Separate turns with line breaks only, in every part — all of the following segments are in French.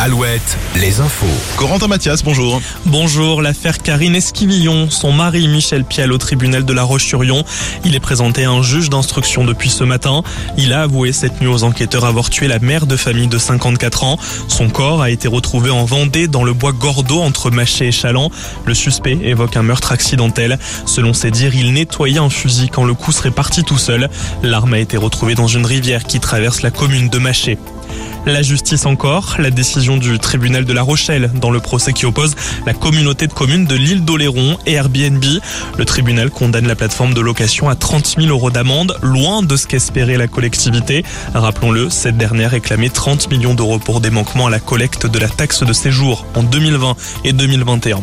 Alouette, les infos.
Corentin Mathias, bonjour.
Bonjour, l'affaire Karine Esquivillon, son mari Michel Piel au tribunal de la Roche-sur-Yon. Il est présenté à un juge d'instruction depuis ce matin. Il a avoué cette nuit aux enquêteurs avoir tué la mère de famille de 54 ans. Son corps a été retrouvé en Vendée dans le bois Gordeau entre Maché et Chaland. Le suspect évoque un meurtre accidentel. Selon ses dires, il nettoyait un fusil quand le coup serait parti tout seul. L'arme a été retrouvée dans une rivière qui traverse la commune de Maché. La justice encore, la décision du tribunal de La Rochelle dans le procès qui oppose la communauté de communes de l'île d'Oléron et Airbnb. Le tribunal condamne la plateforme de location à 30 000 euros d'amende, loin de ce qu'espérait la collectivité. Rappelons-le, cette dernière réclamait 30 millions d'euros pour des manquements à la collecte de la taxe de séjour en 2020 et 2021.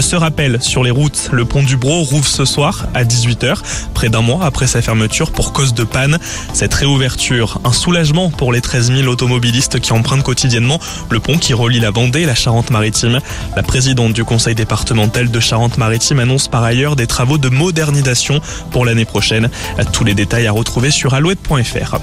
Ce rappel sur les routes, le pont du Bro rouvre ce soir à 18h, près d'un mois après sa fermeture pour cause de panne. Cette réouverture, un soulagement pour les 13 000 automobilistes qui empruntent quotidiennement le pont qui relie la Vendée et la Charente-Maritime. La présidente du conseil départemental de Charente-Maritime annonce par ailleurs des travaux de modernisation pour l'année prochaine. Tous les détails à retrouver sur alouette.fr.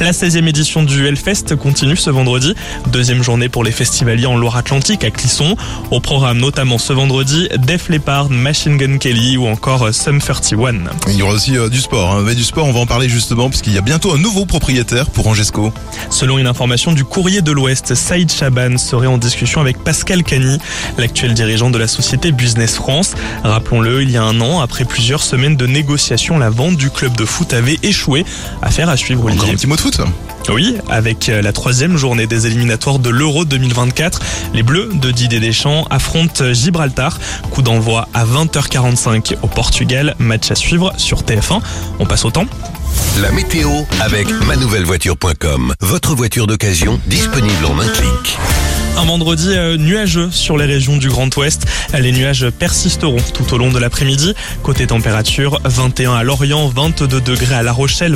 La 16e édition du Hellfest continue ce vendredi. Deuxième journée pour les festivaliers en Loire-Atlantique à Clisson. Au programme notamment ce vendredi Def Leppard, Machine Gun Kelly ou encore Sum 31.
Il y aura aussi euh, du sport. Hein. Mais du sport, on va en parler justement puisqu'il y a bientôt un nouveau propriétaire pour Angesco.
Selon une information du courrier de l'Ouest, Saïd Chaban serait en discussion avec Pascal Cagny, l'actuel dirigeant de la société Business France. Rappelons-le, il y a un an, après plusieurs semaines de négociations, la vente du club de foot avait échoué. Affaire à suivre,
Encore un petit mot de foot.
Oui, avec euh, la troisième journée des éliminatoires de l'Euro 2024, les Bleus de Didier Deschamps affrontent Gibraltar. Coup d'envoi à 20h45 au Portugal. Match à suivre sur TF1. On passe au temps.
La météo avec manouvellevoiture.com. Votre voiture d'occasion disponible en un clic.
Un vendredi euh, nuageux sur les régions du Grand Ouest. Les nuages persisteront tout au long de l'après-midi. Côté température, 21 à Lorient, 22 degrés à La Rochelle.